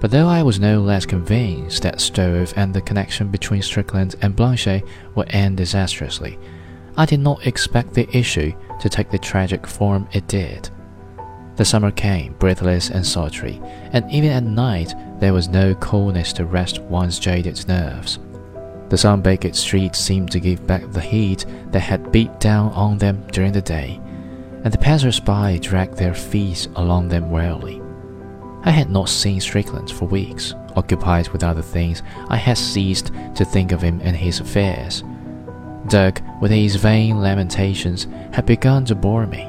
But though I was no less convinced that Stroeve and the connection between Strickland and Blanche would end disastrously, I did not expect the issue to take the tragic form it did. The summer came, breathless and sultry, and even at night there was no coolness to rest one's jaded nerves. The sun-baked streets seemed to give back the heat that had beat down on them during the day, and the passers-by dragged their feet along them wearily. I had not seen Strickland for weeks. Occupied with other things, I had ceased to think of him and his affairs. Dirk, with his vain lamentations, had begun to bore me,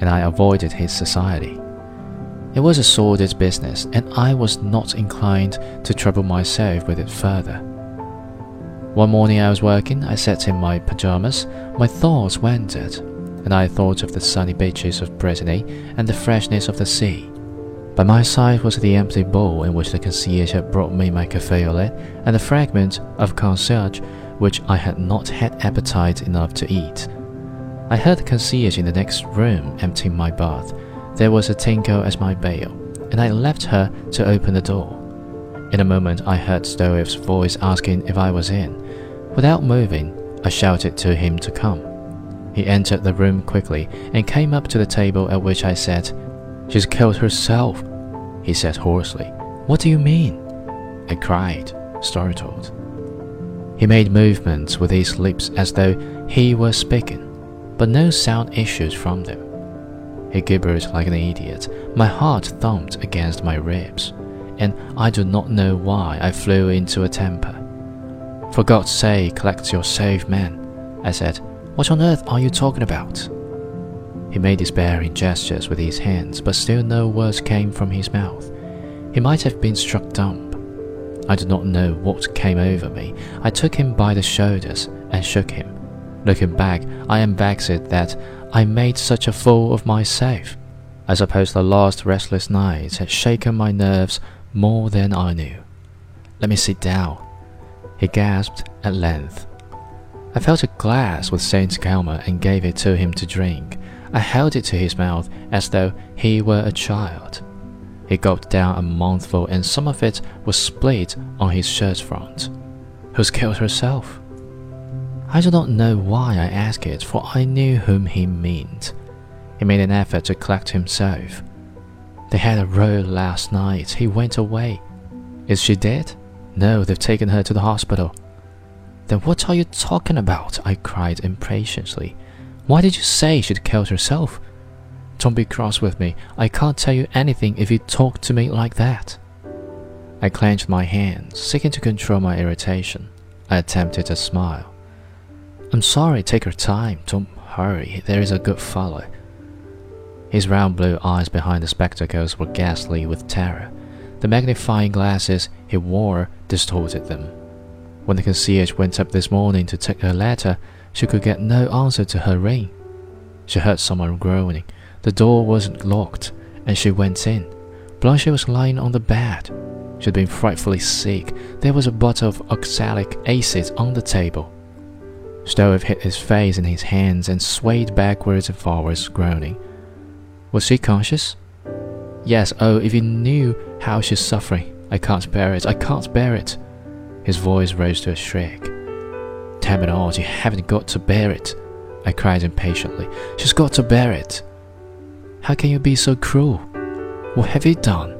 and I avoided his society. It was a sordid business, and I was not inclined to trouble myself with it further. One morning I was working, I sat in my pajamas, my thoughts wandered, and I thought of the sunny beaches of Brittany and the freshness of the sea. By my side was the empty bowl in which the concierge had brought me my cafe au lait and the fragment of concierge which I had not had appetite enough to eat. I heard the concierge in the next room emptying my bath. There was a tinkle as my bail, and I left her to open the door. In a moment, I heard Stroeve's voice asking if I was in. Without moving, I shouted to him to come. He entered the room quickly and came up to the table at which I sat. She's killed herself, he said hoarsely. What do you mean? I cried, startled. He made movements with his lips as though he were speaking, but no sound issued from them. He gibbered like an idiot. My heart thumped against my ribs, and I do not know why I flew into a temper. For God's sake, collect yourself, man, I said. What on earth are you talking about? He made despairing gestures with his hands, but still no words came from his mouth. He might have been struck dumb. I do not know what came over me. I took him by the shoulders and shook him. Looking back, I am vexed that I made such a fool of myself. I suppose the last restless nights had shaken my nerves more than I knew. Let me sit down, he gasped at length. I felt a glass with Saint Galmier and gave it to him to drink. I held it to his mouth as though he were a child. He gulped down a mouthful, and some of it was split on his shirt front. Who's killed herself? I do not know why I asked it, for I knew whom he meant. He made an effort to collect himself. They had a row last night. He went away. Is she dead? No, they've taken her to the hospital. Then what are you talking about? I cried impatiently. Why did you say she'd killed herself? Don't be cross with me. I can't tell you anything if you talk to me like that. I clenched my hands, seeking to control my irritation. I attempted a smile. I'm sorry, take your time. Don't hurry. There is a good fellow. His round blue eyes behind the spectacles were ghastly with terror. The magnifying glasses he wore distorted them. When the concierge went up this morning to take her letter, she could get no answer to her ring. She heard someone groaning. The door wasn't locked, and she went in. Blanche was lying on the bed. She'd been frightfully sick. There was a bottle of oxalic acid on the table. Stroeve hid his face in his hands and swayed backwards and forwards, groaning. Was she conscious? Yes, oh, if you knew how she's suffering. I can't bear it. I can't bear it. His voice rose to a shriek. Damn it all, you haven't got to bear it, I cried impatiently. She's got to bear it. How can you be so cruel? What have you done?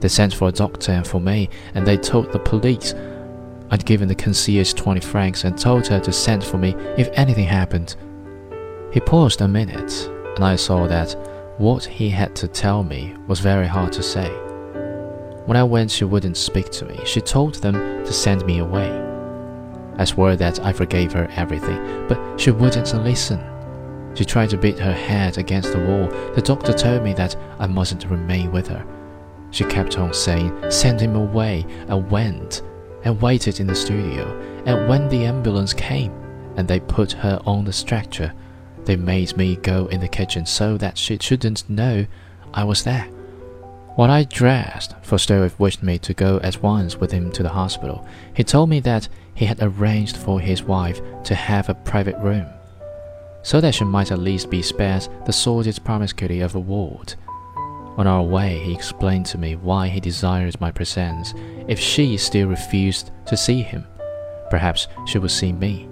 They sent for a doctor and for me, and they told the police. I'd given the concierge 20 francs and told her to send for me if anything happened. He paused a minute, and I saw that what he had to tell me was very hard to say. When I went, she wouldn't speak to me. She told them to send me away. I swore that I forgave her everything, but she wouldn't listen. She tried to beat her head against the wall. The doctor told me that I mustn't remain with her. She kept on saying, Send him away. I went and waited in the studio. And when the ambulance came and they put her on the stretcher, they made me go in the kitchen so that she shouldn't know I was there. While I dressed, for Stroeve wished me to go at once with him to the hospital, he told me that he had arranged for his wife to have a private room, so that she might at least be spared the sordid promiscuity of a ward. On our way, he explained to me why he desired my presence if she still refused to see him. Perhaps she would see me.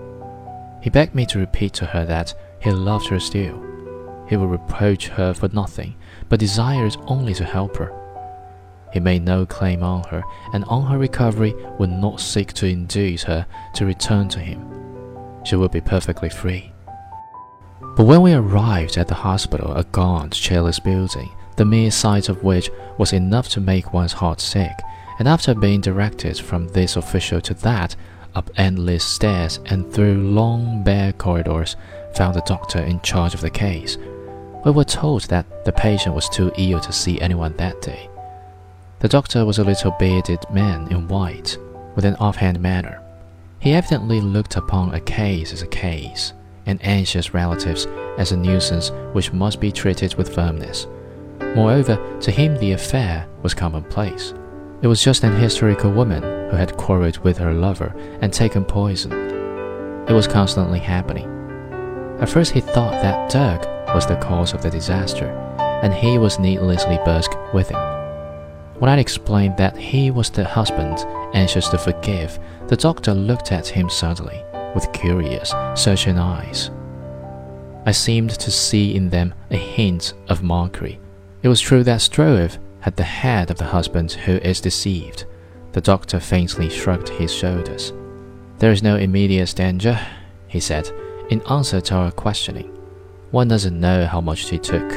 He begged me to repeat to her that he loved her still. He would reproach her for nothing, but desired only to help her. He made no claim on her, and on her recovery would not seek to induce her to return to him. She would be perfectly free. But when we arrived at the hospital, a gaunt, cheerless building, the mere sight of which was enough to make one's heart sick, and after being directed from this official to that, up endless stairs and through long bare corridors, found the doctor in charge of the case. We were told that the patient was too ill to see anyone that day. The doctor was a little bearded man in white, with an offhand manner. He evidently looked upon a case as a case, and anxious relatives as a nuisance which must be treated with firmness. Moreover, to him the affair was commonplace. It was just an hysterical woman who had quarreled with her lover and taken poison. It was constantly happening. At first, he thought that Dirk was the cause of the disaster, and he was needlessly brusque with him. When I explained that he was the husband, anxious to forgive, the doctor looked at him suddenly, with curious, searching eyes. I seemed to see in them a hint of mockery it was true that Stroeve had the head of the husband who is deceived. The doctor faintly shrugged his shoulders. There is no immediate danger, he said, in answer to our questioning. One doesn't know how much she took.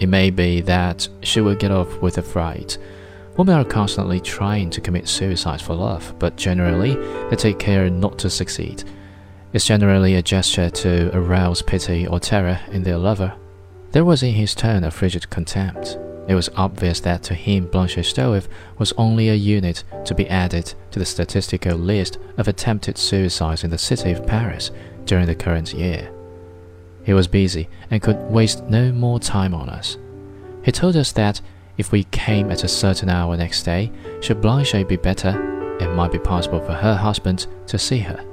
It may be that she will get off with a fright. Women are constantly trying to commit suicide for love, but generally they take care not to succeed. It's generally a gesture to arouse pity or terror in their lover. There was in his tone a frigid contempt. It was obvious that to him Blanche Stroeve was only a unit to be added to the statistical list of attempted suicides in the city of Paris during the current year. He was busy and could waste no more time on us. He told us that if we came at a certain hour next day, should Blanche be better, it might be possible for her husband to see her.